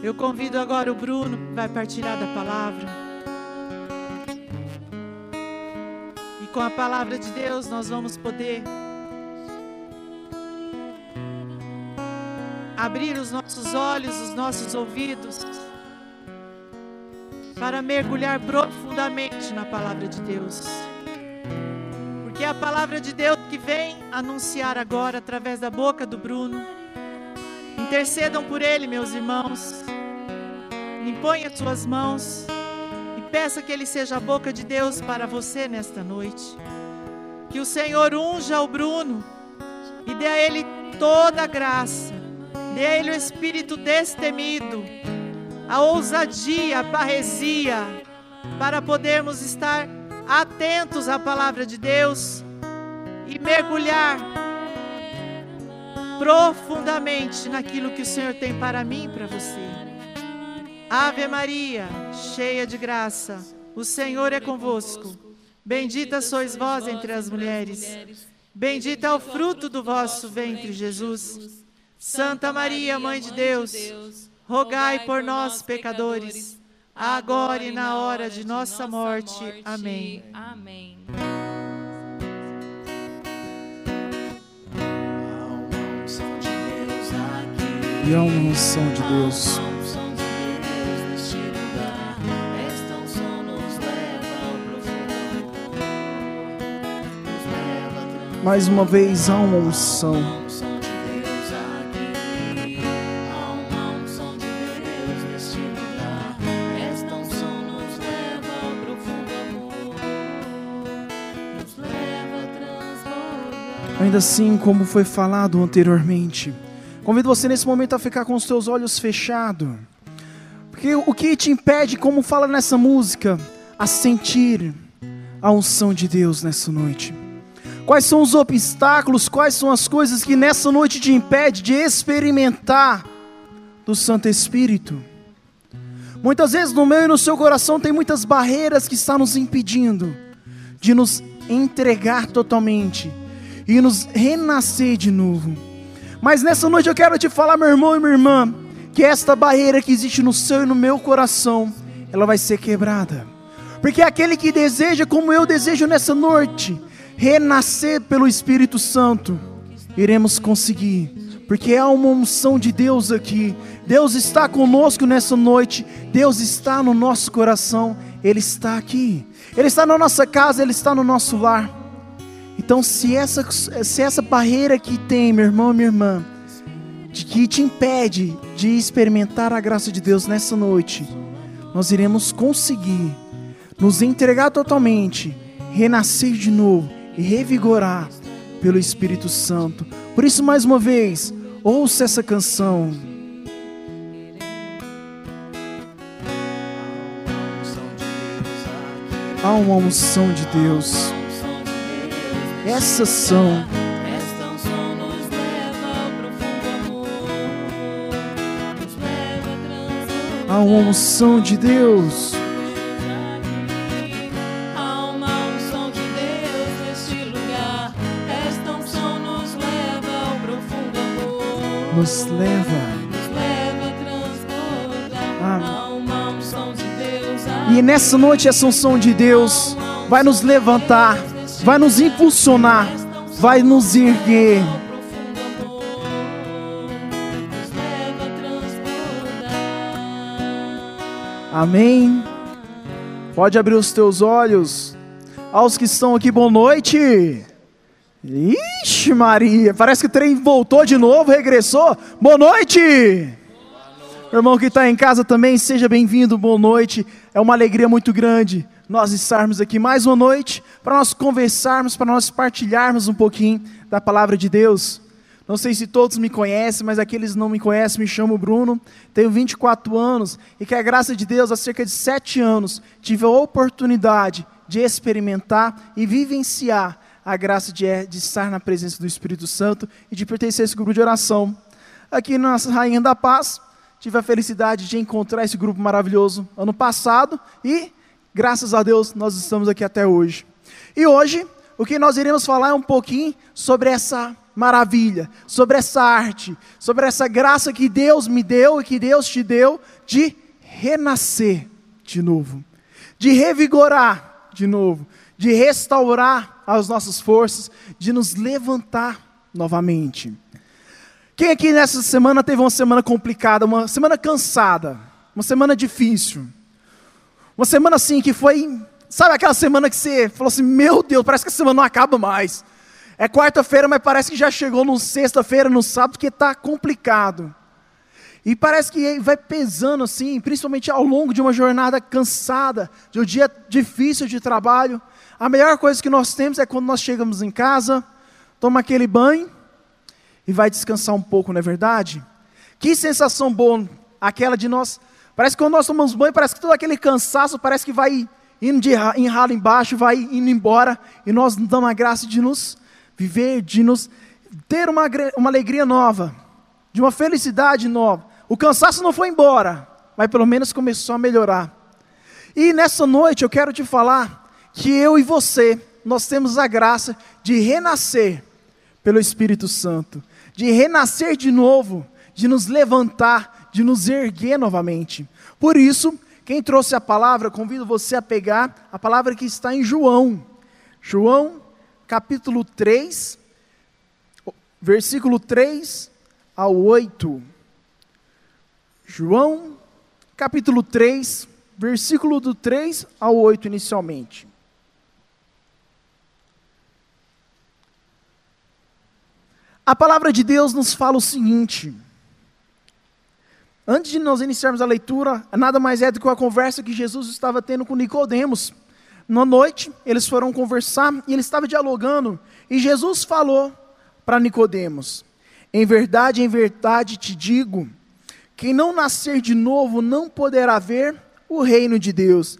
Eu convido agora o Bruno, que vai partilhar da palavra. E com a palavra de Deus nós vamos poder abrir os nossos olhos, os nossos ouvidos, para mergulhar profundamente na palavra de Deus. Porque é a palavra de Deus que vem anunciar agora através da boca do Bruno. Intercedam por ele, meus irmãos. Impõe as suas mãos e peça que ele seja a boca de Deus para você nesta noite. Que o Senhor unja o Bruno e dê a ele toda a graça Dê a Ele o espírito destemido, a ousadia, a parresia, para podermos estar atentos à palavra de Deus e mergulhar profundamente naquilo que o Senhor tem para mim e para você. Ave Maria, cheia de graça, o Senhor é convosco. Bendita sois vós entre as mulheres. Bendito é o fruto do vosso ventre, Jesus. Santa Maria, Mãe de Deus, rogai por nós, pecadores, agora e na hora de nossa morte. Amém. Amém. E há uma unção de Deus. Mais uma vez há uma unção. Ainda assim, como foi falado anteriormente, convido você nesse momento a ficar com os seus olhos fechados. Porque o que te impede, como fala nessa música, a sentir a unção de Deus nessa noite? Quais são os obstáculos, quais são as coisas que nessa noite te impede de experimentar do Santo Espírito? Muitas vezes no meu e no seu coração tem muitas barreiras que estão nos impedindo de nos entregar totalmente e nos renascer de novo. Mas nessa noite eu quero te falar, meu irmão e minha irmã, que esta barreira que existe no seu e no meu coração, ela vai ser quebrada. Porque aquele que deseja, como eu desejo nessa noite, renascer pelo Espírito Santo, iremos conseguir. Porque há uma unção de Deus aqui. Deus está conosco nessa noite. Deus está no nosso coração. Ele está aqui. Ele está na nossa casa, Ele está no nosso lar. Então, se essa, se essa barreira que tem, meu irmão minha irmã, de que te impede de experimentar a graça de Deus nessa noite, nós iremos conseguir nos entregar totalmente, renascer de novo e revigorar pelo Espírito Santo. Por isso, mais uma vez, ouça essa canção. Há uma unção de Deus. Essas são a unção de Deus. Há uma unção de Deus neste lugar. Esta unção nos leva ao profundo amor. Nos leva. Nos leva a. Há uma unção de Deus. E nessa noite essa unção de Deus vai nos levantar vai nos impulsionar, vai nos erguer. Amém. Pode abrir os teus olhos. Aos que estão aqui, boa noite. Ixi, Maria, parece que o trem voltou de novo, regressou. Boa noite. Meu irmão que está em casa também, seja bem-vindo, boa noite. É uma alegria muito grande nós estarmos aqui mais uma noite para nós conversarmos, para nós partilharmos um pouquinho da palavra de Deus. Não sei se todos me conhecem, mas aqueles que não me conhecem, me chamo Bruno, tenho 24 anos e que a graça de Deus, há cerca de 7 anos, tive a oportunidade de experimentar e vivenciar a graça de, de estar na presença do Espírito Santo e de pertencer a esse grupo de oração. Aqui na Rainha da Paz, tive a felicidade de encontrar esse grupo maravilhoso ano passado e Graças a Deus nós estamos aqui até hoje. E hoje, o que nós iremos falar é um pouquinho sobre essa maravilha, sobre essa arte, sobre essa graça que Deus me deu e que Deus te deu de renascer de novo, de revigorar de novo, de restaurar as nossas forças, de nos levantar novamente. Quem aqui nessa semana teve uma semana complicada, uma semana cansada, uma semana difícil? Uma semana assim que foi, sabe aquela semana que você falou assim: meu Deus, parece que a semana não acaba mais. É quarta-feira, mas parece que já chegou no sexta-feira, no sábado, que está complicado. E parece que vai pesando assim, principalmente ao longo de uma jornada cansada, de um dia difícil de trabalho. A melhor coisa que nós temos é quando nós chegamos em casa, toma aquele banho, e vai descansar um pouco, não é verdade? Que sensação boa aquela de nós. Parece que quando nós tomamos banho, parece que todo aquele cansaço parece que vai indo de em ralo embaixo, vai indo embora, e nós nos damos a graça de nos viver, de nos ter uma, uma alegria nova, de uma felicidade nova. O cansaço não foi embora, mas pelo menos começou a melhorar. E nessa noite eu quero te falar que eu e você, nós temos a graça de renascer pelo Espírito Santo de renascer de novo, de nos levantar, de nos erguer novamente. Por isso, quem trouxe a palavra, convido você a pegar a palavra que está em João. João, capítulo 3, versículo 3 ao 8. João, capítulo 3, versículo do 3 ao 8 inicialmente. A palavra de Deus nos fala o seguinte. Antes de nós iniciarmos a leitura, nada mais é do que uma conversa que Jesus estava tendo com Nicodemos. Na noite, eles foram conversar e ele estava dialogando, e Jesus falou para Nicodemos: Em verdade, em verdade te digo, quem não nascer de novo não poderá ver o reino de Deus.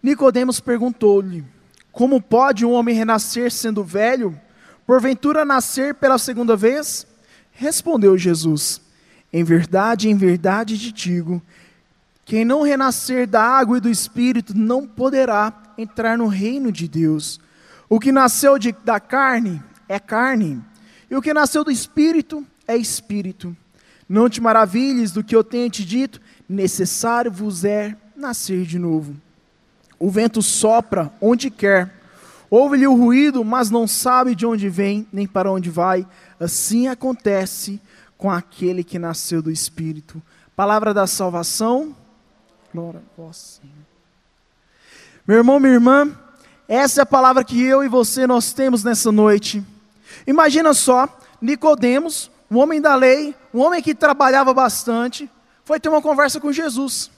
Nicodemos perguntou-lhe: Como pode um homem renascer sendo velho? Porventura nascer pela segunda vez? Respondeu Jesus: Em verdade, em verdade te digo, quem não renascer da água e do espírito não poderá entrar no reino de Deus. O que nasceu de, da carne é carne, e o que nasceu do espírito é espírito. Não te maravilhes do que eu tenho te dito, necessário vos é nascer de novo. O vento sopra onde quer Ouve-lhe o ruído, mas não sabe de onde vem, nem para onde vai. Assim acontece com aquele que nasceu do Espírito. Palavra da salvação. Glória a vós, Senhor. Meu irmão, minha irmã, essa é a palavra que eu e você nós temos nessa noite. Imagina só, Nicodemos, um homem da lei, um homem que trabalhava bastante, foi ter uma conversa com Jesus.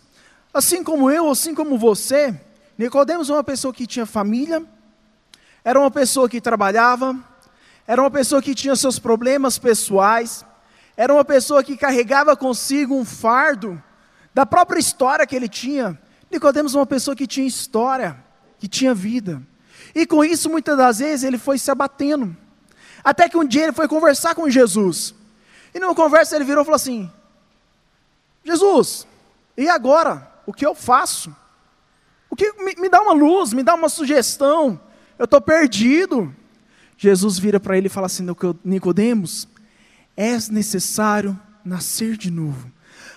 Assim como eu, assim como você, Nicodemos é uma pessoa que tinha família, era uma pessoa que trabalhava, era uma pessoa que tinha seus problemas pessoais, era uma pessoa que carregava consigo um fardo da própria história que ele tinha. Nicodemos uma pessoa que tinha história, que tinha vida. E com isso, muitas das vezes, ele foi se abatendo. Até que um dia ele foi conversar com Jesus. E numa conversa ele virou e falou assim: Jesus, e agora? O que eu faço? O que me, me dá uma luz, me dá uma sugestão eu estou perdido. Jesus vira para ele e fala assim: Nicodemos, é necessário nascer de novo.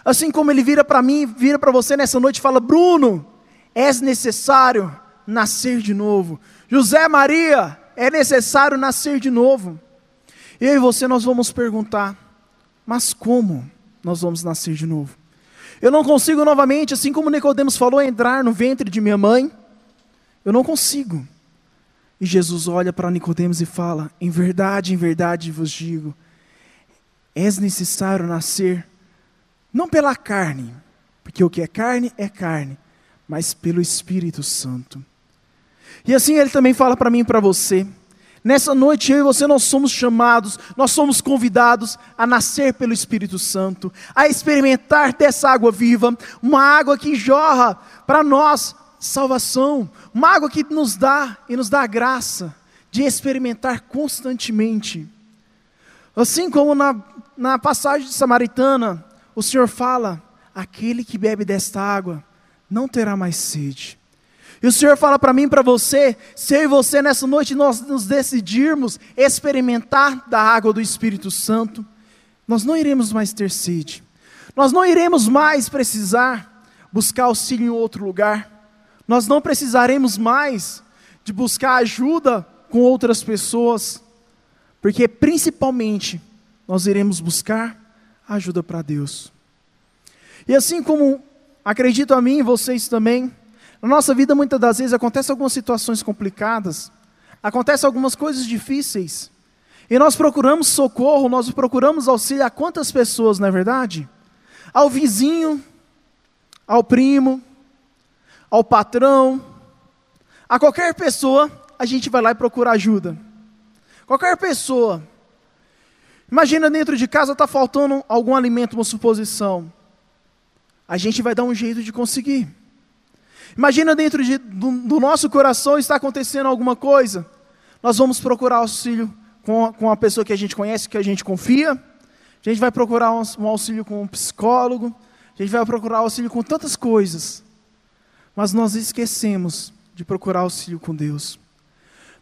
Assim como ele vira para mim, vira para você nessa noite e fala: Bruno, é necessário nascer de novo. José Maria, é necessário nascer de novo. Eu e você nós vamos perguntar: mas como nós vamos nascer de novo? Eu não consigo novamente, assim como Nicodemos falou, entrar no ventre de minha mãe. Eu não consigo. E Jesus olha para Nicodemos e fala: Em verdade, em verdade vos digo, és necessário nascer não pela carne, porque o que é carne é carne, mas pelo Espírito Santo. E assim ele também fala para mim e para você. Nessa noite eu e você nós somos chamados, nós somos convidados a nascer pelo Espírito Santo, a experimentar dessa água viva, uma água que jorra para nós salvação, uma água que nos dá e nos dá a graça de experimentar constantemente. Assim como na, na passagem de Samaritana, o Senhor fala: aquele que bebe desta água não terá mais sede. E o Senhor fala para mim para você, se eu e você nessa noite nós nos decidirmos experimentar da água do Espírito Santo, nós não iremos mais ter sede. Nós não iremos mais precisar buscar auxílio em outro lugar. Nós não precisaremos mais de buscar ajuda com outras pessoas, porque principalmente nós iremos buscar ajuda para Deus. E assim como acredito a mim e vocês também, na nossa vida, muitas das vezes, acontecem algumas situações complicadas, acontecem algumas coisas difíceis, e nós procuramos socorro, nós procuramos auxílio a quantas pessoas, não é verdade? Ao vizinho, ao primo, ao patrão, a qualquer pessoa, a gente vai lá e procura ajuda. Qualquer pessoa. Imagina dentro de casa está faltando algum alimento, uma suposição. A gente vai dar um jeito de conseguir. Imagina dentro de, do, do, nosso coração está acontecendo alguma coisa. Nós vamos procurar auxílio com com a pessoa que a gente conhece, que a gente confia. A gente vai procurar um, um auxílio com um psicólogo. A gente vai procurar auxílio com tantas coisas. Mas nós esquecemos de procurar auxílio com Deus.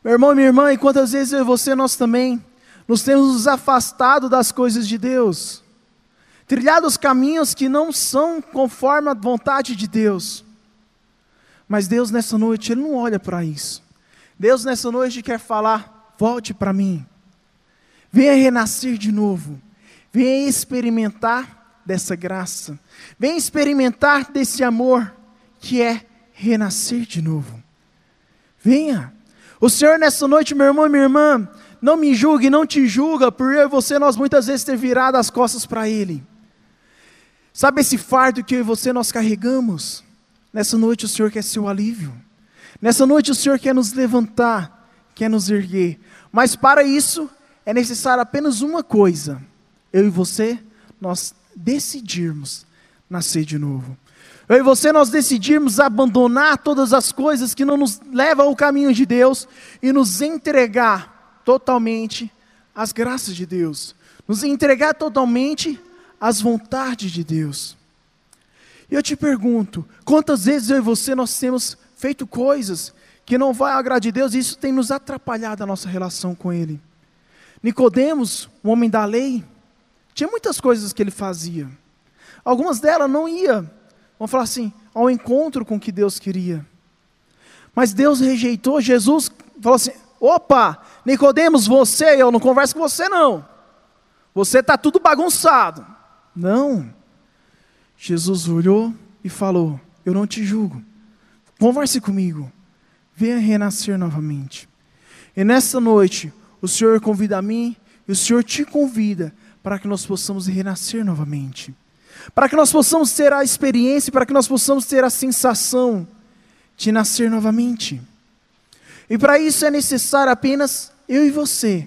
Meu irmão e minha irmã, e quantas vezes eu e você, nós também, nos temos nos afastado das coisas de Deus, trilhado os caminhos que não são conforme a vontade de Deus. Mas Deus nessa noite, Ele não olha para isso. Deus nessa noite quer falar: volte para mim. Venha renascer de novo. Venha experimentar dessa graça. Venha experimentar desse amor que é renascer de novo. Venha. O Senhor nessa noite, meu irmão e minha irmã, não me julgue, não te julga, por eu e você nós muitas vezes ter virado as costas para Ele. Sabe esse fardo que eu e você nós carregamos? Nessa noite o Senhor quer seu alívio. Nessa noite o Senhor quer nos levantar, quer nos erguer. Mas para isso é necessário apenas uma coisa: eu e você, nós decidirmos nascer de novo. Eu e você, nós decidirmos abandonar todas as coisas que não nos levam ao caminho de Deus e nos entregar totalmente às graças de Deus, nos entregar totalmente às vontades de Deus. E eu te pergunto, quantas vezes eu e você nós temos feito coisas que não vai agradar a Deus e isso tem nos atrapalhado a nossa relação com Ele. Nicodemos, um homem da lei, tinha muitas coisas que ele fazia. Algumas delas não ia, vamos falar assim, ao encontro com o que Deus queria. Mas Deus rejeitou, Jesus falou assim: opa, Nicodemos, você, eu não converso com você não. Você está tudo bagunçado. Não. Jesus olhou e falou: Eu não te julgo. Converse comigo. Venha renascer novamente. E nessa noite, o Senhor convida a mim e o Senhor te convida para que nós possamos renascer novamente. Para que nós possamos ter a experiência, para que nós possamos ter a sensação de nascer novamente. E para isso é necessário apenas eu e você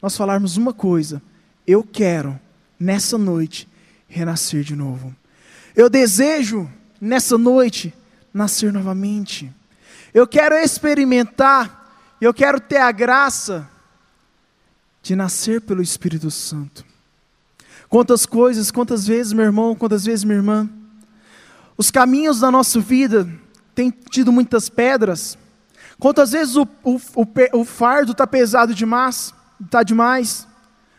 nós falarmos uma coisa: eu quero nessa noite renascer de novo. Eu desejo, nessa noite, nascer novamente. Eu quero experimentar, eu quero ter a graça de nascer pelo Espírito Santo. Quantas coisas, quantas vezes, meu irmão, quantas vezes, minha irmã, os caminhos da nossa vida têm tido muitas pedras. Quantas vezes o, o, o, o fardo está pesado demais, está demais?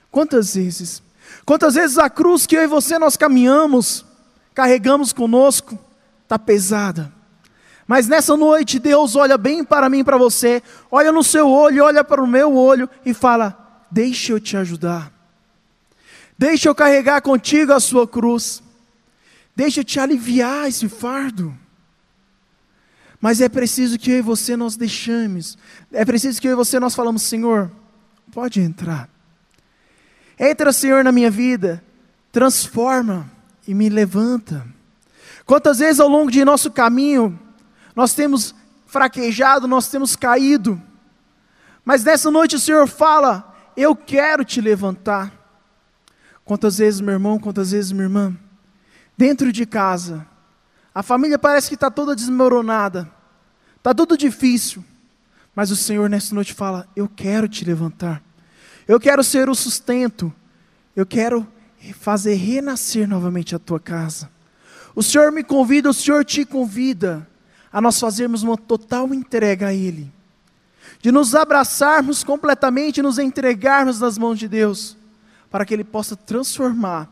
Quantas vezes? Quantas vezes a cruz que eu e você nós caminhamos, carregamos conosco está pesada. Mas nessa noite Deus olha bem para mim e para você, olha no seu olho, olha para o meu olho e fala: Deixa eu te ajudar. Deixa eu carregar contigo a sua cruz. Deixa eu te aliviar esse fardo. Mas é preciso que eu e você nós deixamos. É preciso que eu e você nós falamos, Senhor, pode entrar. Entra, Senhor, na minha vida. Transforma e me levanta. Quantas vezes ao longo de nosso caminho nós temos fraquejado, nós temos caído, mas nessa noite o Senhor fala: Eu quero te levantar. Quantas vezes, meu irmão, quantas vezes, minha irmã, dentro de casa, a família parece que está toda desmoronada, está tudo difícil, mas o Senhor nessa noite fala: Eu quero te levantar, eu quero ser o sustento, eu quero fazer renascer novamente a tua casa. O Senhor me convida, o Senhor te convida a nós fazermos uma total entrega a Ele, de nos abraçarmos completamente, nos entregarmos nas mãos de Deus, para que Ele possa transformar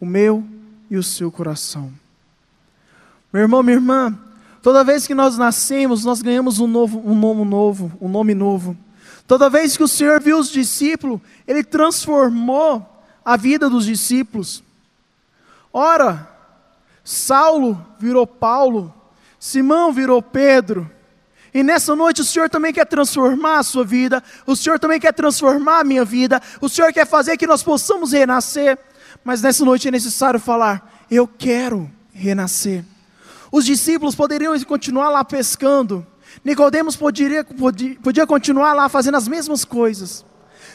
o meu e o seu coração. Meu irmão, minha irmã, toda vez que nós nascemos, nós ganhamos um, novo, um nome novo, um nome novo. Toda vez que o Senhor viu os discípulos, Ele transformou a vida dos discípulos. Ora, Saulo virou Paulo, Simão virou Pedro. E nessa noite o Senhor também quer transformar a sua vida, o Senhor também quer transformar a minha vida, o Senhor quer fazer que nós possamos renascer. Mas nessa noite é necessário falar: eu quero renascer. Os discípulos poderiam continuar lá pescando, Nicodemos poderia, podia, podia continuar lá fazendo as mesmas coisas.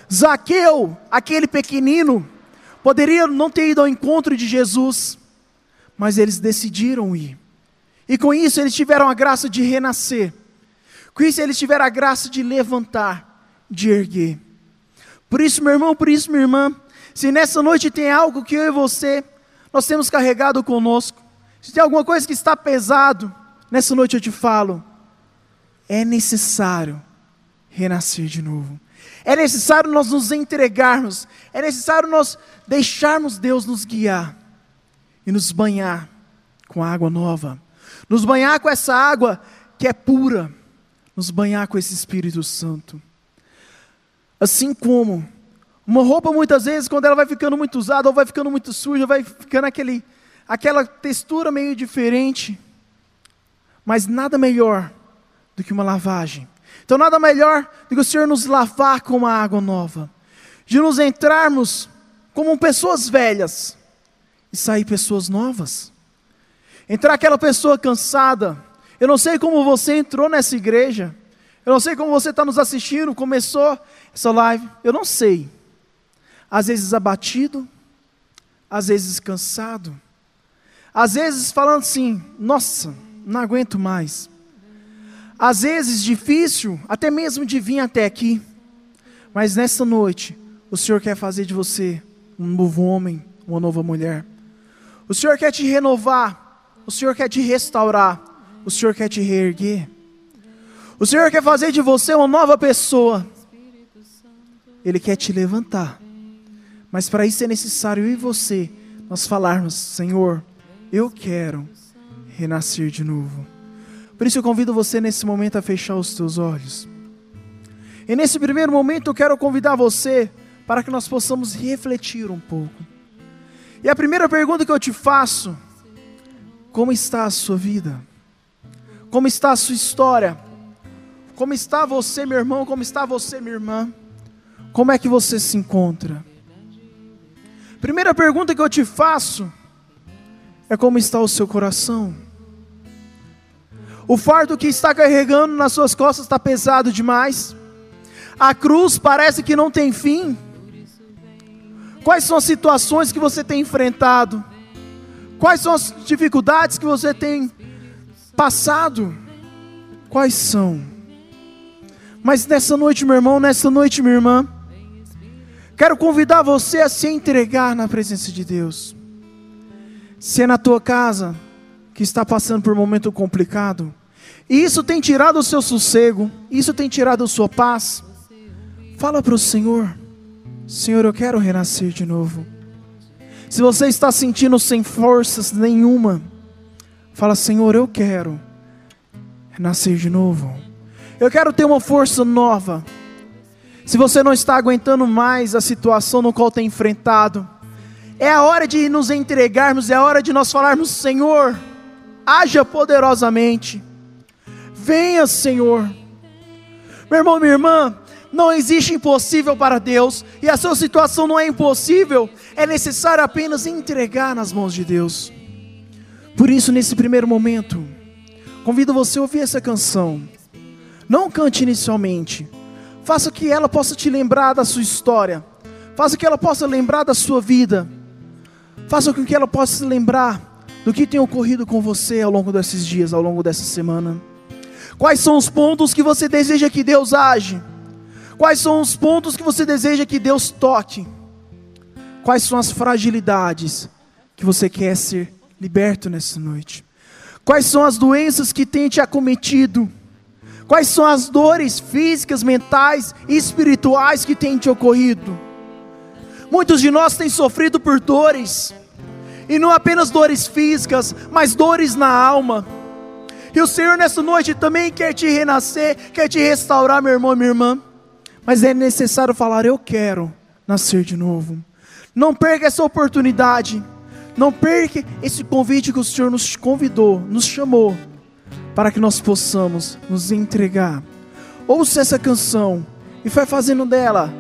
Zaqueu, aquele pequenino, poderia não ter ido ao encontro de Jesus, mas eles decidiram ir. E com isso eles tiveram a graça de renascer. Com isso eles tiveram a graça de levantar, de erguer. Por isso, meu irmão, por isso, minha irmã, se nessa noite tem algo que eu e você nós temos carregado conosco, se tem alguma coisa que está pesado, nessa noite eu te falo, é necessário renascer de novo. É necessário nós nos entregarmos, é necessário nós deixarmos Deus nos guiar e nos banhar com água nova, nos banhar com essa água que é pura, nos banhar com esse Espírito Santo. Assim como uma roupa muitas vezes quando ela vai ficando muito usada ou vai ficando muito suja, vai ficando aquele aquela textura meio diferente. Mas nada melhor do que uma lavagem. Então, nada melhor do que o Senhor nos lavar com uma água nova, de nos entrarmos como pessoas velhas e sair pessoas novas. Entrar aquela pessoa cansada. Eu não sei como você entrou nessa igreja. Eu não sei como você está nos assistindo, começou essa live. Eu não sei. Às vezes abatido, às vezes cansado, às vezes falando assim: nossa, não aguento mais. Às vezes difícil, até mesmo de vir até aqui. Mas nessa noite, o Senhor quer fazer de você um novo homem, uma nova mulher. O Senhor quer te renovar, o Senhor quer te restaurar, o Senhor quer te reerguer. O Senhor quer fazer de você uma nova pessoa. Ele quer te levantar. Mas para isso é necessário eu e você nós falarmos: Senhor, eu quero renascer de novo. Por isso eu convido você nesse momento a fechar os teus olhos. E nesse primeiro momento eu quero convidar você para que nós possamos refletir um pouco. E a primeira pergunta que eu te faço: como está a sua vida? Como está a sua história? Como está você, meu irmão? Como está você, minha irmã? Como é que você se encontra? Primeira pergunta que eu te faço é como está o seu coração? O fardo que está carregando nas suas costas está pesado demais. A cruz parece que não tem fim. Quais são as situações que você tem enfrentado? Quais são as dificuldades que você tem passado? Quais são? Mas nessa noite, meu irmão, nessa noite, minha irmã, quero convidar você a se entregar na presença de Deus. Se é na tua casa que está passando por um momento complicado, e isso tem tirado o seu sossego, isso tem tirado a sua paz. Fala para o Senhor: Senhor, eu quero renascer de novo. Se você está sentindo sem forças nenhuma, fala: Senhor, eu quero renascer de novo. Eu quero ter uma força nova. Se você não está aguentando mais a situação no qual tem enfrentado, é a hora de nos entregarmos, é a hora de nós falarmos: Senhor, haja poderosamente. Venha, Senhor. Meu irmão, minha irmã, não existe impossível para Deus, e a sua situação não é impossível, é necessário apenas entregar nas mãos de Deus. Por isso, nesse primeiro momento, convido você a ouvir essa canção. Não cante inicialmente, faça que ela possa te lembrar da sua história, faça que ela possa lembrar da sua vida, faça com que ela possa lembrar do que tem ocorrido com você ao longo desses dias, ao longo dessa semana. Quais são os pontos que você deseja que Deus age? Quais são os pontos que você deseja que Deus toque? Quais são as fragilidades que você quer ser liberto nessa noite? Quais são as doenças que têm te acometido? Quais são as dores físicas, mentais e espirituais que têm te ocorrido? Muitos de nós têm sofrido por dores, e não apenas dores físicas, mas dores na alma. E o Senhor nessa noite também quer te renascer, quer te restaurar, meu irmão, minha irmã. Mas é necessário falar: Eu quero nascer de novo. Não perca essa oportunidade. Não perca esse convite que o Senhor nos convidou, nos chamou, para que nós possamos nos entregar. Ouça essa canção e vai fazendo dela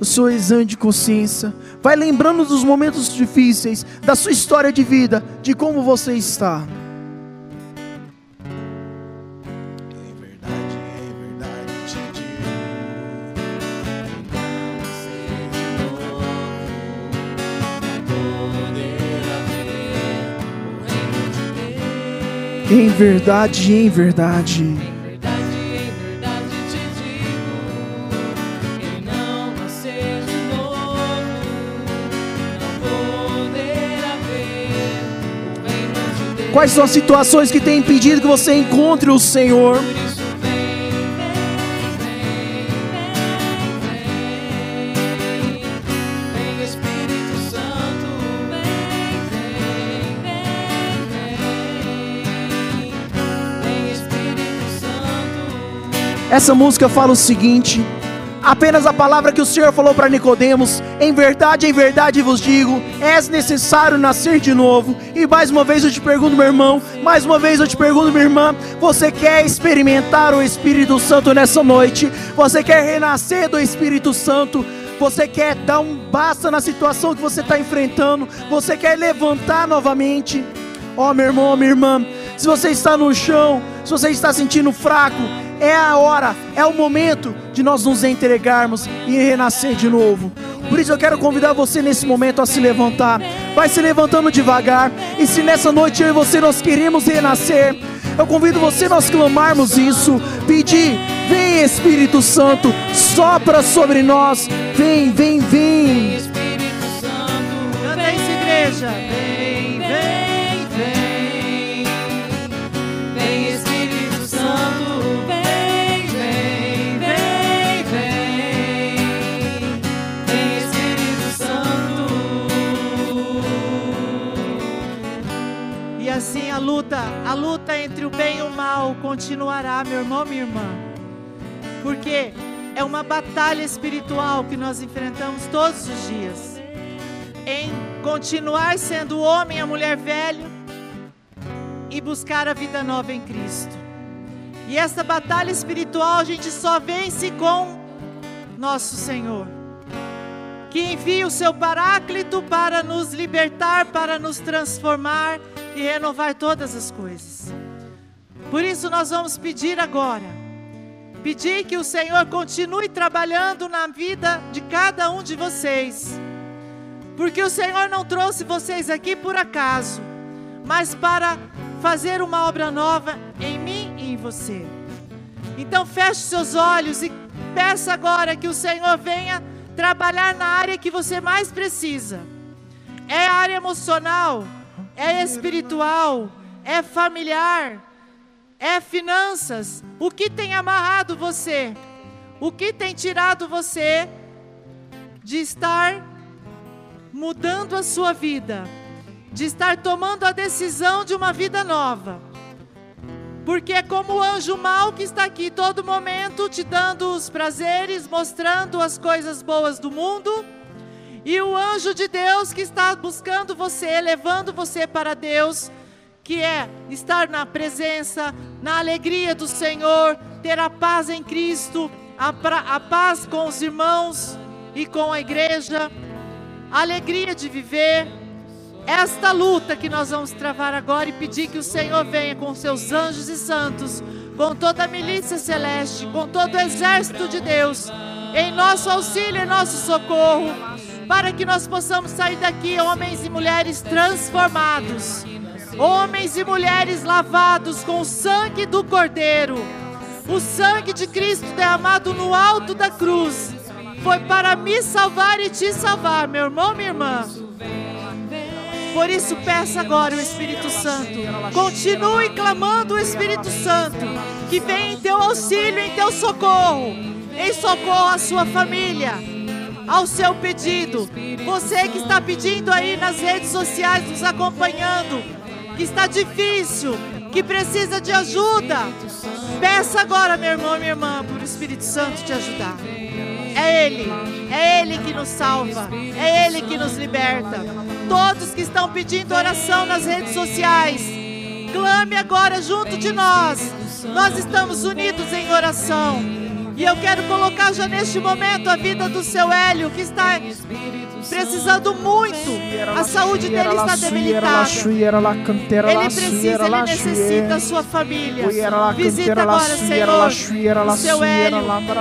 o seu exame de consciência. Vai lembrando dos momentos difíceis, da sua história de vida, de como você está. Em verdade, em verdade te digo, Em verdade, em verdade. Em verdade, Quais são as situações que têm impedido que você encontre o Senhor? Essa música fala o seguinte: apenas a palavra que o Senhor falou para Nicodemos, em verdade, em verdade vos digo, és necessário nascer de novo. E mais uma vez eu te pergunto, meu irmão, mais uma vez eu te pergunto, minha irmã, você quer experimentar o Espírito Santo nessa noite? Você quer renascer do Espírito Santo? Você quer dar um basta na situação que você está enfrentando? Você quer levantar novamente? Ó, meu irmão, minha irmã, se você está no chão, se você está sentindo fraco, é a hora, é o momento de nós nos entregarmos e renascer de novo. Por isso eu quero convidar você nesse momento a se levantar. Vai se levantando devagar. E se nessa noite eu e você nós queremos renascer, eu convido você nós clamarmos isso, pedir, vem Espírito Santo, sopra sobre nós. Vem, vem, vem. Espírito Santo, Canta isso, igreja. Vem, a luta, a luta entre o bem e o mal continuará, meu irmão, minha irmã. Porque é uma batalha espiritual que nós enfrentamos todos os dias. Em continuar sendo o homem e a mulher velho e buscar a vida nova em Cristo. E essa batalha espiritual a gente só vence com nosso Senhor que envia o seu Paráclito para nos libertar, para nos transformar e renovar todas as coisas. Por isso nós vamos pedir agora, pedir que o Senhor continue trabalhando na vida de cada um de vocês, porque o Senhor não trouxe vocês aqui por acaso, mas para fazer uma obra nova em mim e em você. Então feche seus olhos e peça agora que o Senhor venha trabalhar na área que você mais precisa. É a área emocional, é espiritual, é familiar, é finanças. O que tem amarrado você? O que tem tirado você de estar mudando a sua vida? De estar tomando a decisão de uma vida nova? Porque é como o anjo mau que está aqui todo momento te dando os prazeres, mostrando as coisas boas do mundo. E o anjo de Deus que está buscando você, levando você para Deus, que é estar na presença, na alegria do Senhor, ter a paz em Cristo, a, pra- a paz com os irmãos e com a igreja, a alegria de viver. Esta luta que nós vamos travar agora e pedir que o Senhor venha com seus anjos e santos, com toda a milícia celeste, com todo o exército de Deus, em nosso auxílio e nosso socorro, para que nós possamos sair daqui, homens e mulheres transformados, homens e mulheres lavados com o sangue do Cordeiro, o sangue de Cristo derramado no alto da cruz, foi para me salvar e te salvar, meu irmão, minha irmã. Por isso, peça agora o Espírito Santo. Continue clamando o Espírito Santo, que vem em teu auxílio, em teu socorro, em socorro à sua família, ao seu pedido. Você que está pedindo aí nas redes sociais, nos acompanhando, que está difícil, que precisa de ajuda. Peça agora, meu irmão minha irmã, para o Espírito Santo te ajudar. É Ele, é Ele que nos salva, é Ele que nos liberta. Todos que estão pedindo oração nas redes sociais, clame agora junto de nós. Nós estamos unidos em oração. E eu quero colocar já neste momento a vida do seu Hélio, que está precisando muito. A saúde dele está debilitada. Ele precisa, ele necessita a sua família. Visita agora, Senhor, o seu Hélio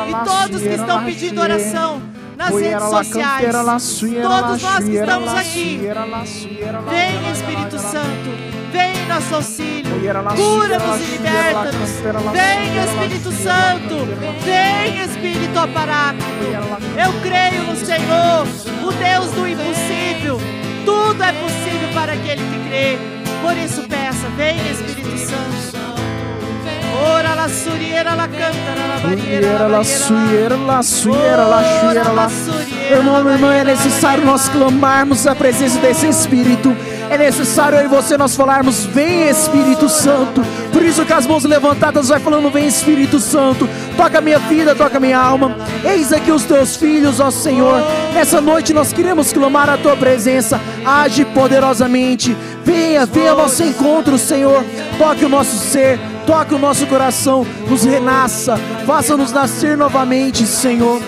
e todos que estão pedindo oração nas redes sociais. Todos nós que estamos aqui. Vem, Espírito Santo. Vem em nosso auxílio. Cura-nos e liberta-nos. Vem, Espírito Santo. Vem, Espírito Aparáclito. Eu creio no Senhor, o Deus do impossível. Tudo é possível para aquele que crê. Por isso peça, vem Espírito Santo. Ora la suriera la canta la barriera la suieira, la suieira, la suieira, la irmão, meu irmão, é necessário nós clamarmos a presença desse Espírito. É necessário eu e você nós falarmos, vem Espírito Santo. Por isso que as mãos levantadas vai falando, vem Espírito Santo. Toca minha vida, toca minha alma. Eis aqui os teus filhos, ó Senhor. Nessa noite nós queremos clamar a tua presença. Age poderosamente. Venha, venha ao nosso encontro, Senhor. Toque o nosso ser, toque o nosso coração, nos renasça, faça-nos nascer novamente, Senhor.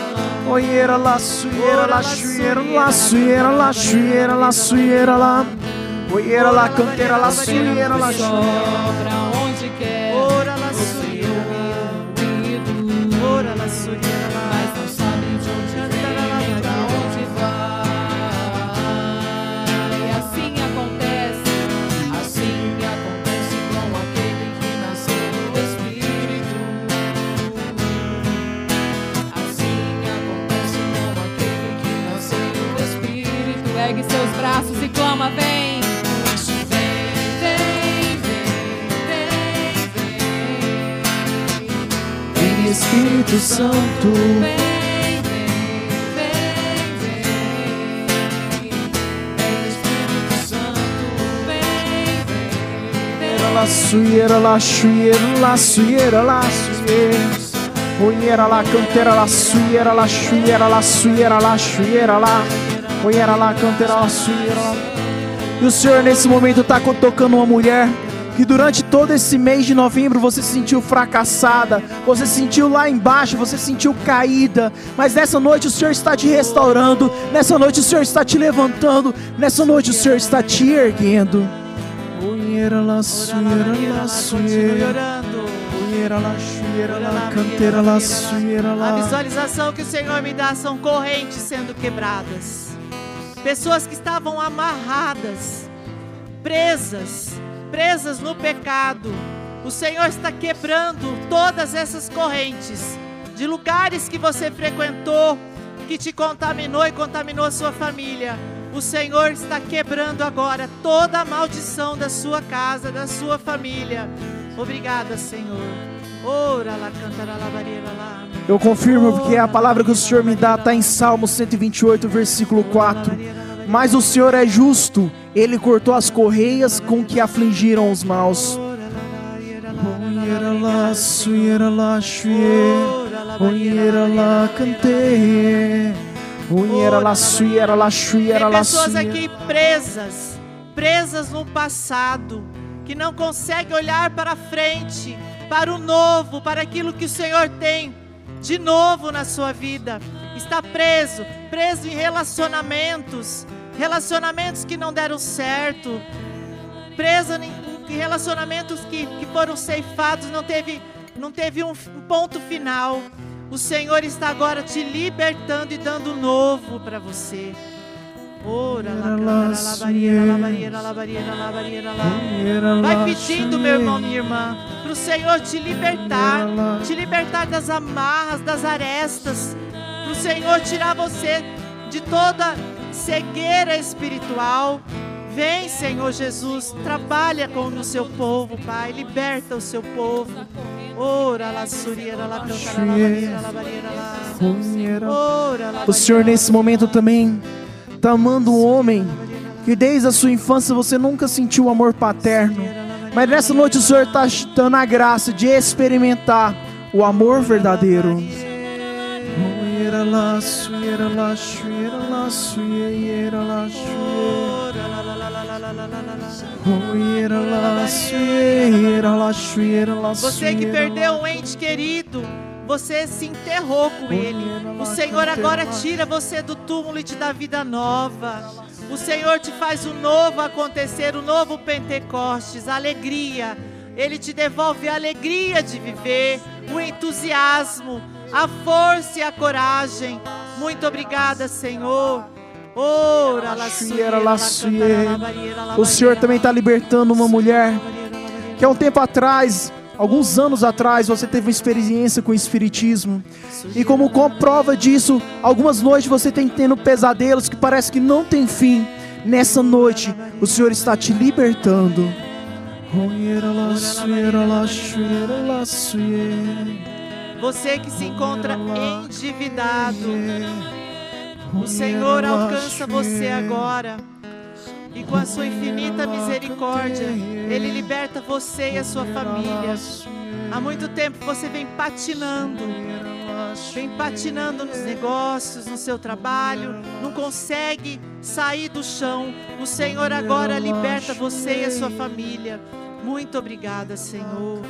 Oiera lá, suieira lá, chuieira lá, suieira lá, lá, lá. Oiera lá, canteira lá, suieira lá. Pra onde quer, Ora la suriera, ouvido, ora la suriera, mas não sabe de onde vem, nem pra onde vai. E assim acontece, assim acontece com aquele que nasceu do Espírito. Assim acontece com aquele que nasceu do Espírito. Ergue seus braços e clama. Vem, Espírito Santo. Vem, vem, vem, vem. Espírito Santo. Vem, vem, vem. La suieira, la chuieira, la suieira, la suieira. Oiera lá, canteira lá, suieira lá, chuieira lá. Oiera lá, canteira lá. E o Senhor nesse momento está tocando uma mulher que durante todo esse mês de novembro você se sentiu fracassada, você se sentiu lá embaixo, você se sentiu caída, mas nessa noite o Senhor está te restaurando, nessa noite o Senhor está te levantando, nessa noite o Senhor está te erguendo. A visualização que o Senhor me dá são correntes sendo quebradas. Pessoas que estavam amarradas, presas, presas no pecado. O Senhor está quebrando todas essas correntes de lugares que você frequentou, que te contaminou e contaminou a sua família. O Senhor está quebrando agora toda a maldição da sua casa, da sua família. Obrigada, Senhor. Eu confirmo porque a palavra que o Senhor me dá está em Salmo 128, versículo 4. Mas o Senhor é justo, ele cortou as correias com que afligiram os maus. Tem pessoas aqui presas, presas no passado, que não conseguem olhar para frente, para o novo, para aquilo que o Senhor tem de novo na sua vida. Está preso, preso em relacionamentos, relacionamentos que não deram certo, preso em relacionamentos que, que foram ceifados, não teve, não teve um, ponto final. O Senhor está agora te libertando e dando novo para você. Vai pedindo, meu irmão, minha irmã, para o Senhor te libertar, te libertar das amarras, das arestas, para o Senhor tirar você de toda cegueira espiritual. Vem, Senhor Jesus, trabalha com o seu povo, Pai. Liberta o seu povo. Ora lá, lá, O Senhor nesse momento também está amando um homem que desde a sua infância você nunca sentiu o amor paterno. Mas nessa noite o Senhor está dando a graça de experimentar o amor verdadeiro yera la su yera la su yera la su yera la su Você que perdeu um ente querido, você se enterrou com ele. O Senhor agora tira você do túmulo e te dá vida nova. O Senhor te faz o novo acontecer, o novo Pentecostes, alegria. Ele te devolve a alegria de viver, o entusiasmo a força e a coragem. Muito obrigada, Senhor. Ora. O Senhor também está libertando uma mulher que há um tempo atrás, alguns anos atrás, você teve uma experiência com o Espiritismo. E como com prova disso, algumas noites você tem tendo pesadelos que parece que não tem fim. Nessa noite, o Senhor está te libertando. Você que se encontra endividado, o Senhor alcança você agora. E com a sua infinita misericórdia, Ele liberta você e a sua família. Há muito tempo você vem patinando, vem patinando nos negócios, no seu trabalho, não consegue sair do chão. O Senhor agora liberta você e a sua família. Muito obrigada, Senhor.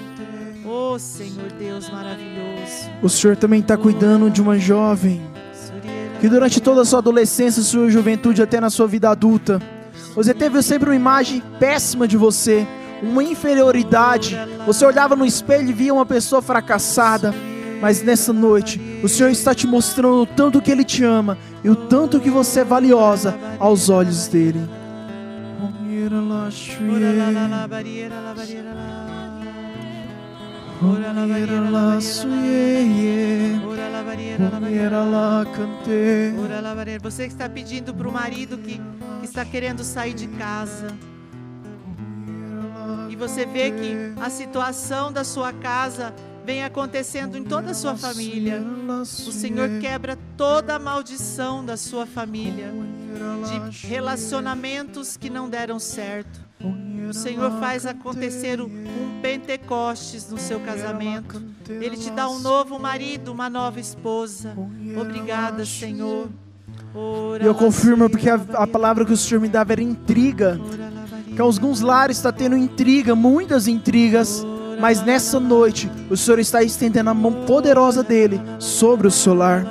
Oh, Senhor Deus maravilhoso. O Senhor também está cuidando de uma jovem que durante toda a sua adolescência, sua juventude, até na sua vida adulta, você teve sempre uma imagem péssima de você, uma inferioridade. Você olhava no espelho e via uma pessoa fracassada. Mas nessa noite, o Senhor está te mostrando o tanto que Ele te ama e o tanto que você é valiosa aos olhos dele. Ora barieira, lá. Ora barieira, lá. Ora barieira. Você que está pedindo para o marido que, que está querendo sair de casa. E você vê que a situação da sua casa vem acontecendo em toda a sua família. O Senhor quebra toda a maldição da sua família, de relacionamentos que não deram certo. O Senhor faz acontecer um um Pentecostes no seu casamento. Ele te dá um novo marido, uma nova esposa. Obrigada, Senhor. E eu confirmo porque a, a palavra que o Senhor me dava era intriga. Que alguns lares está tendo intriga, muitas intrigas. Mas nessa noite, o Senhor está estendendo a mão poderosa dele sobre o seu lar.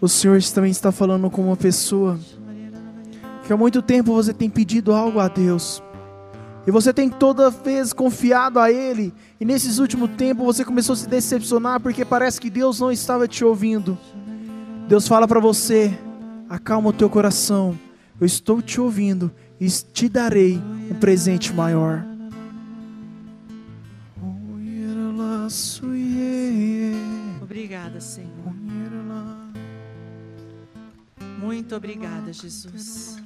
O Senhor também está falando com uma pessoa que há muito tempo você tem pedido algo a Deus. E você tem toda vez confiado a Ele. E nesses últimos tempos você começou a se decepcionar porque parece que Deus não estava te ouvindo. Deus fala para você: acalma o teu coração. Eu estou te ouvindo e te darei um presente maior. Obrigada, Senhor. Muito obrigada, Jesus.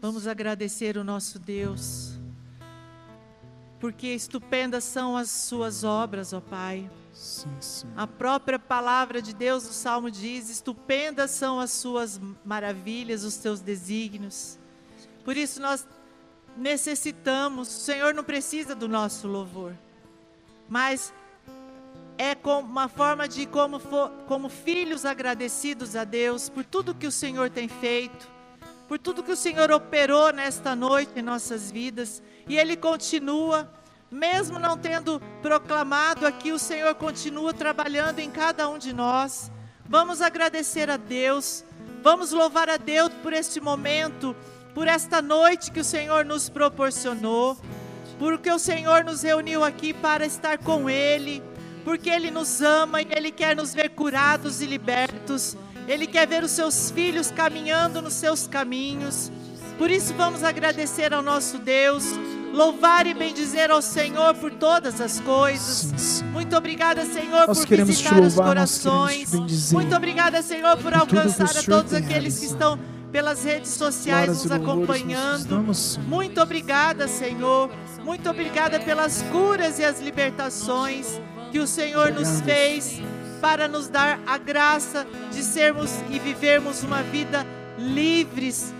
Vamos agradecer o nosso Deus, porque estupendas são as suas obras, ó Pai. A própria palavra de Deus, o Salmo diz: estupendas são as suas maravilhas, os teus desígnios. Por isso nós necessitamos, o Senhor não precisa do nosso louvor, mas é uma forma de como, fo- como filhos agradecidos a Deus por tudo que o Senhor tem feito, por tudo que o Senhor operou nesta noite em nossas vidas, e Ele continua, mesmo não tendo proclamado aqui, o Senhor continua trabalhando em cada um de nós. Vamos agradecer a Deus, vamos louvar a Deus por este momento, por esta noite que o Senhor nos proporcionou, porque o Senhor nos reuniu aqui para estar com Ele, porque Ele nos ama e Ele quer nos ver curados e libertos. Ele quer ver os seus filhos caminhando nos seus caminhos. Por isso vamos agradecer ao nosso Deus, louvar e bendizer ao Senhor por todas as coisas. Sim, Senhor. Muito obrigada, Senhor, Nós por visitar os louvar, te corações. Muito obrigada, Senhor, por Por que alcançar a todos aqueles que realizado. estão pelas redes sociais nos acompanhando. Muito obrigada, Senhor. Muito obrigada pelas curas e as libertações que o Senhor nos fez para nos dar a graça de sermos e vivermos uma vida livres,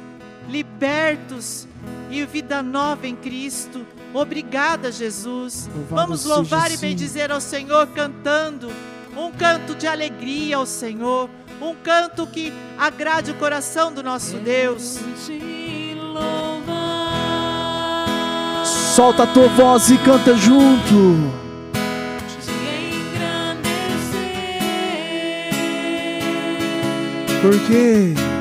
libertos e vida nova em Cristo. Obrigada, Jesus. Vamos louvar e sim. bendizer ao Senhor cantando um canto de alegria ao Senhor, um canto que agrade o coração do nosso Deus. Solta a tua voz e canta junto. te engrandecer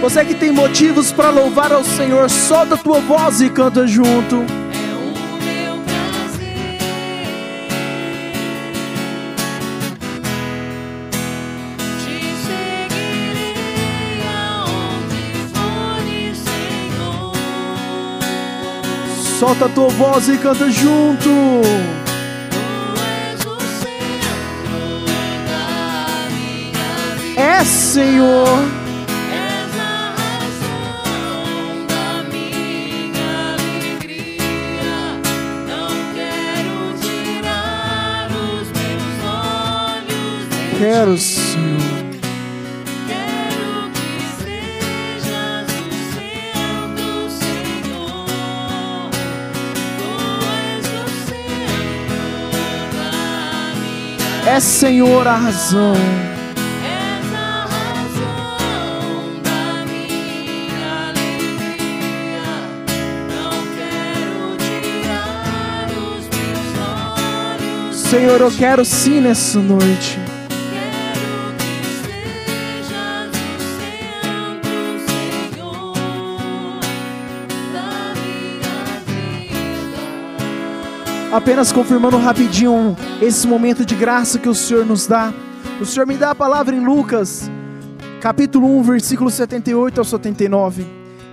você que tem motivos para louvar ao Senhor, solta a tua voz e canta junto. Solta a tua voz e canta junto. Tu és o centro da minha vida. É, Senhor. Da minha É, Senhor, a razão. És a razão da minha alegria. Não quero tirar os meus olhos. Senhor, eu quero sim nessa noite. Apenas confirmando rapidinho esse momento de graça que o Senhor nos dá. O Senhor me dá a palavra em Lucas, capítulo 1, versículo 78 ao 79.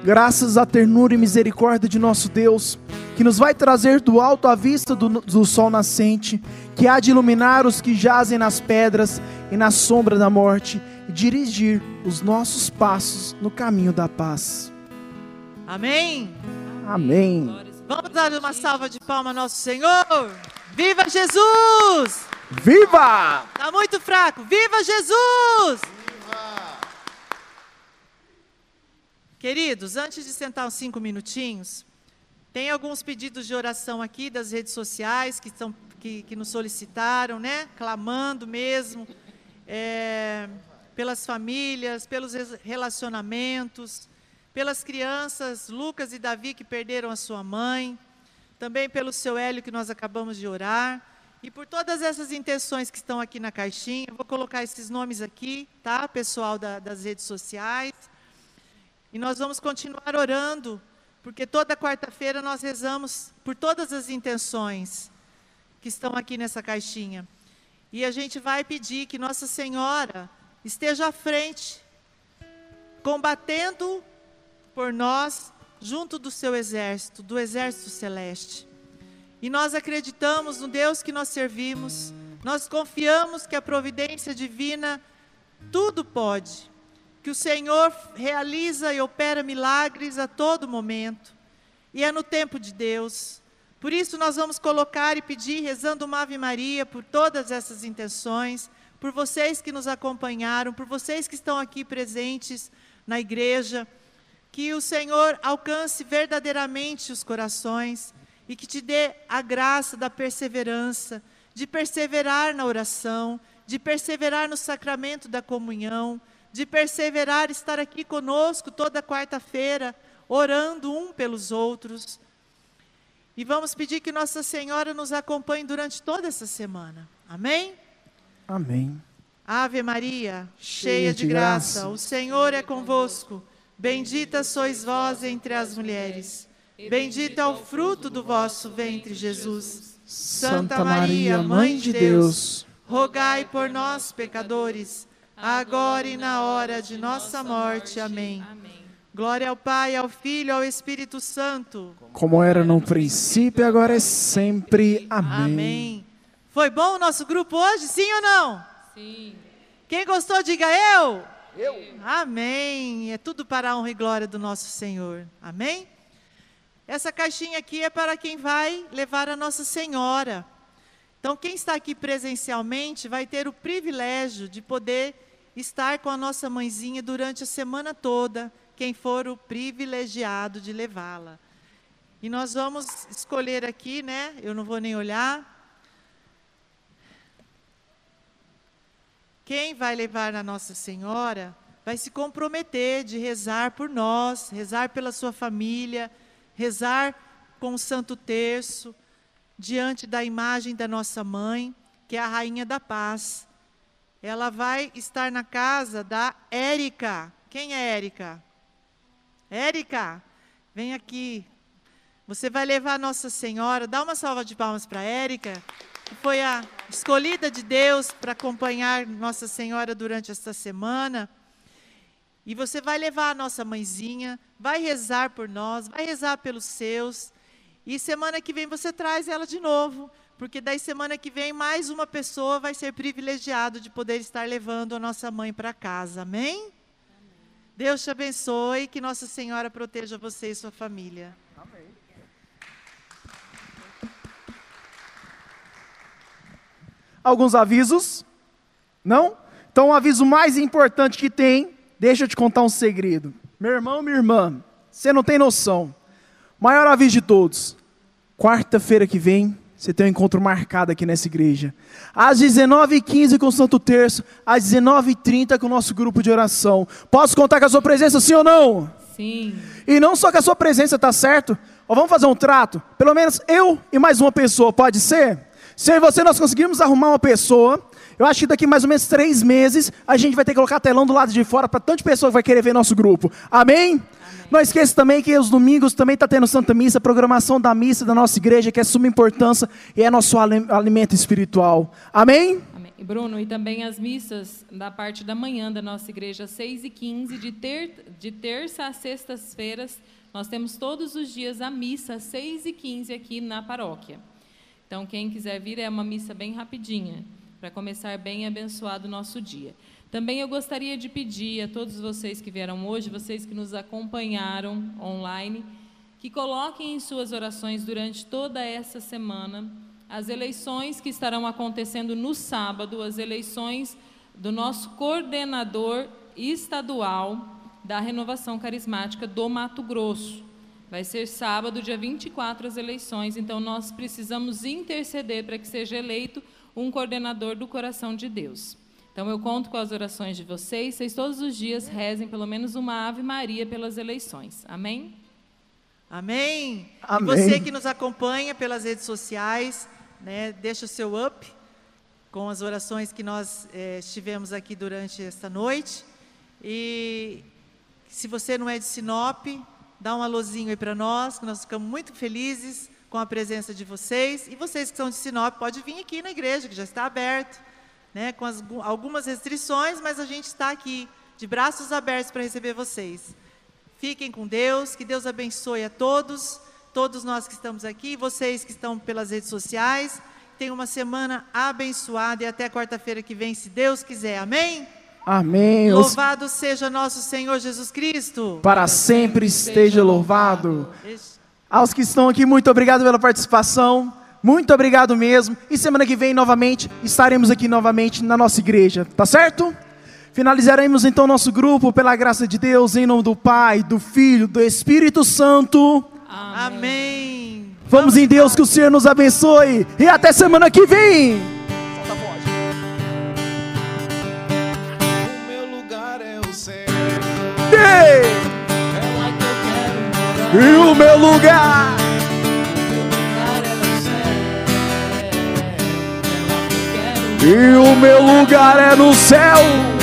Graças à ternura e misericórdia de nosso Deus, que nos vai trazer do alto a vista do, do sol nascente, que há de iluminar os que jazem nas pedras e na sombra da morte, e dirigir os nossos passos no caminho da paz. Amém. Amém. Vamos dar uma salva de palmas ao nosso Senhor. Viva Jesus! Viva! Tá muito fraco. Viva Jesus! Queridos, antes de sentar uns cinco minutinhos, tem alguns pedidos de oração aqui das redes sociais que, estão, que, que nos solicitaram, né? Clamando mesmo é, pelas famílias, pelos relacionamentos, pelas crianças, Lucas e Davi que perderam a sua mãe, também pelo seu Hélio que nós acabamos de orar, e por todas essas intenções que estão aqui na caixinha. Eu vou colocar esses nomes aqui, tá, pessoal da- das redes sociais. E nós vamos continuar orando, porque toda quarta-feira nós rezamos por todas as intenções que estão aqui nessa caixinha. E a gente vai pedir que Nossa Senhora esteja à frente, combatendo por nós, junto do seu exército, do exército celeste. E nós acreditamos no Deus que nós servimos, nós confiamos que a providência divina tudo pode, que o Senhor realiza e opera milagres a todo momento, e é no tempo de Deus. Por isso, nós vamos colocar e pedir, rezando uma Ave Maria, por todas essas intenções, por vocês que nos acompanharam, por vocês que estão aqui presentes na igreja, que o Senhor alcance verdadeiramente os corações e que te dê a graça da perseverança, de perseverar na oração, de perseverar no sacramento da comunhão, de perseverar, estar aqui conosco toda quarta-feira, orando um pelos outros. E vamos pedir que Nossa Senhora nos acompanhe durante toda essa semana. Amém? Amém. Ave Maria, cheia de graça, o Senhor é convosco. Bendita sois vós entre as mulheres, Bendito é o fruto do vosso ventre, Jesus. Santa Maria, Mãe de Deus, rogai por nós, pecadores, agora e na hora de nossa morte. Amém. Glória ao Pai, ao Filho e ao Espírito Santo. como era no princípio, agora é sempre. Amém. Amém. Foi bom o nosso grupo hoje, sim ou não? Sim. Quem gostou, diga eu. Eu. Amém. É tudo para a honra e glória do nosso Senhor. Amém? Essa caixinha aqui é para quem vai levar a Nossa Senhora. Então, quem está aqui presencialmente vai ter o privilégio de poder estar com a nossa mãezinha durante a semana toda, quem for o privilegiado de levá-la. E nós vamos escolher aqui, né? Eu não vou nem olhar. Quem vai levar na Nossa Senhora vai se comprometer de rezar por nós, rezar pela sua família, rezar com o Santo Terço, diante da imagem da nossa mãe, que é a Rainha da Paz. Ela vai estar na casa da Érica. Quem é Érica? Érica, vem aqui. Você vai levar a Nossa Senhora, dá uma salva de palmas para Érica, que foi a escolhida de Deus para acompanhar Nossa Senhora durante esta semana. E você vai levar a nossa mãezinha, vai rezar por nós, vai rezar pelos seus. E semana que vem você traz ela de novo, porque daí semana que vem mais uma pessoa vai ser privilegiado de poder estar levando a nossa mãe para casa. Amém? Deus te abençoe, que Nossa Senhora proteja você e sua família. Alguns avisos? Não? Então, o aviso mais importante que tem, deixa eu te contar um segredo. Meu irmão, minha irmã, você não tem noção. Maior aviso de todos. Quarta-feira que vem, você tem um encontro marcado aqui nessa igreja. Às 19h15 com o Santo Terço, às 19h30 com o nosso grupo de oração. Posso contar com a sua presença, sim ou não? Sim. E não só com a sua presença, tá certo? Ó, vamos fazer um trato? Pelo menos eu e mais uma pessoa, pode ser? Se eu e você nós conseguirmos arrumar uma pessoa, eu acho que daqui mais ou menos três meses a gente vai ter que colocar telão do lado de fora para tanta pessoa que vai querer ver nosso grupo. Amém? Não esqueça também que os domingos também está tendo Santa Missa, programação da missa da nossa igreja, que é suma importância e é nosso ali- alimento espiritual. Amém? Amém. Bruno, e também as missas da parte da manhã da nossa igreja, 6 e 15, de, ter, de terça a sextas-feiras, nós temos todos os dias a missa, 6 e 15, aqui na paróquia. Então, quem quiser vir, é uma missa bem rapidinha, para começar bem abençoado o nosso dia. Também eu gostaria de pedir a todos vocês que vieram hoje, vocês que nos acompanharam online, que coloquem em suas orações durante toda essa semana as eleições que estarão acontecendo no sábado, as eleições do nosso coordenador estadual da renovação carismática do Mato Grosso. Vai ser sábado, dia 24, as eleições, então nós precisamos interceder para que seja eleito um coordenador do coração de Deus. Então eu conto com as orações de vocês, vocês todos os dias rezem pelo menos uma Ave Maria pelas eleições. Amém? Amém? Amém. E você que nos acompanha pelas redes sociais, né, deixa o seu up com as orações que nós eh, estivemos aqui durante esta noite. E se você não é de Sinop, dá um alôzinho aí para nós, que nós ficamos muito felizes com a presença de vocês. E vocês que são de Sinop, pode vir aqui na igreja, que já está aberto, né, com as- algumas restrições, mas a gente está aqui de braços abertos para receber vocês. Fiquem com Deus, que Deus abençoe a todos, todos nós que estamos aqui, vocês que estão pelas redes sociais. Tenham uma semana abençoada e até quarta-feira que vem, se Deus quiser. Amém? Amém. Louvado seja nosso Senhor Jesus Cristo. Para sempre esteja louvado. Aos que estão aqui, muito obrigado pela participação. Muito obrigado mesmo. E semana que vem, novamente, estaremos aqui novamente na nossa igreja. Tá certo? Finalizaremos então nosso grupo, pela graça de Deus, em nome do Pai, do Filho, do Espírito Santo. Amém. Vamos em Deus, que o Senhor nos abençoe. E até semana que vem. E o meu lugar. E o meu lugar é no céu.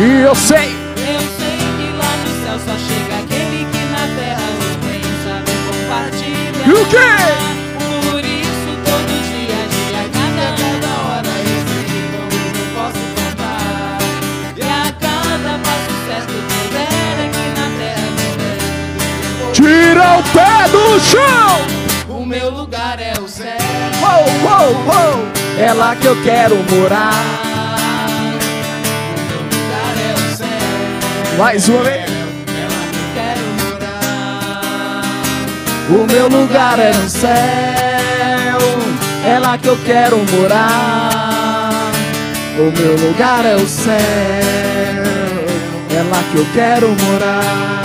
E eu sei. Eu sei que lá no céu só chega aquele que na terra não tem sabe compartilhar. E o quê? Por isso todo dia, dia, cada, cada hora eu sei não posso contar. E a cada passo certo que der aqui na terra Tira o pé do chão. O meu lugar é o céu. Uou, uou, uou. É lá que eu quero morar. Mais uma vez. O meu lugar é no céu. É lá que eu quero morar. O meu lugar é o céu. É lá que eu quero morar.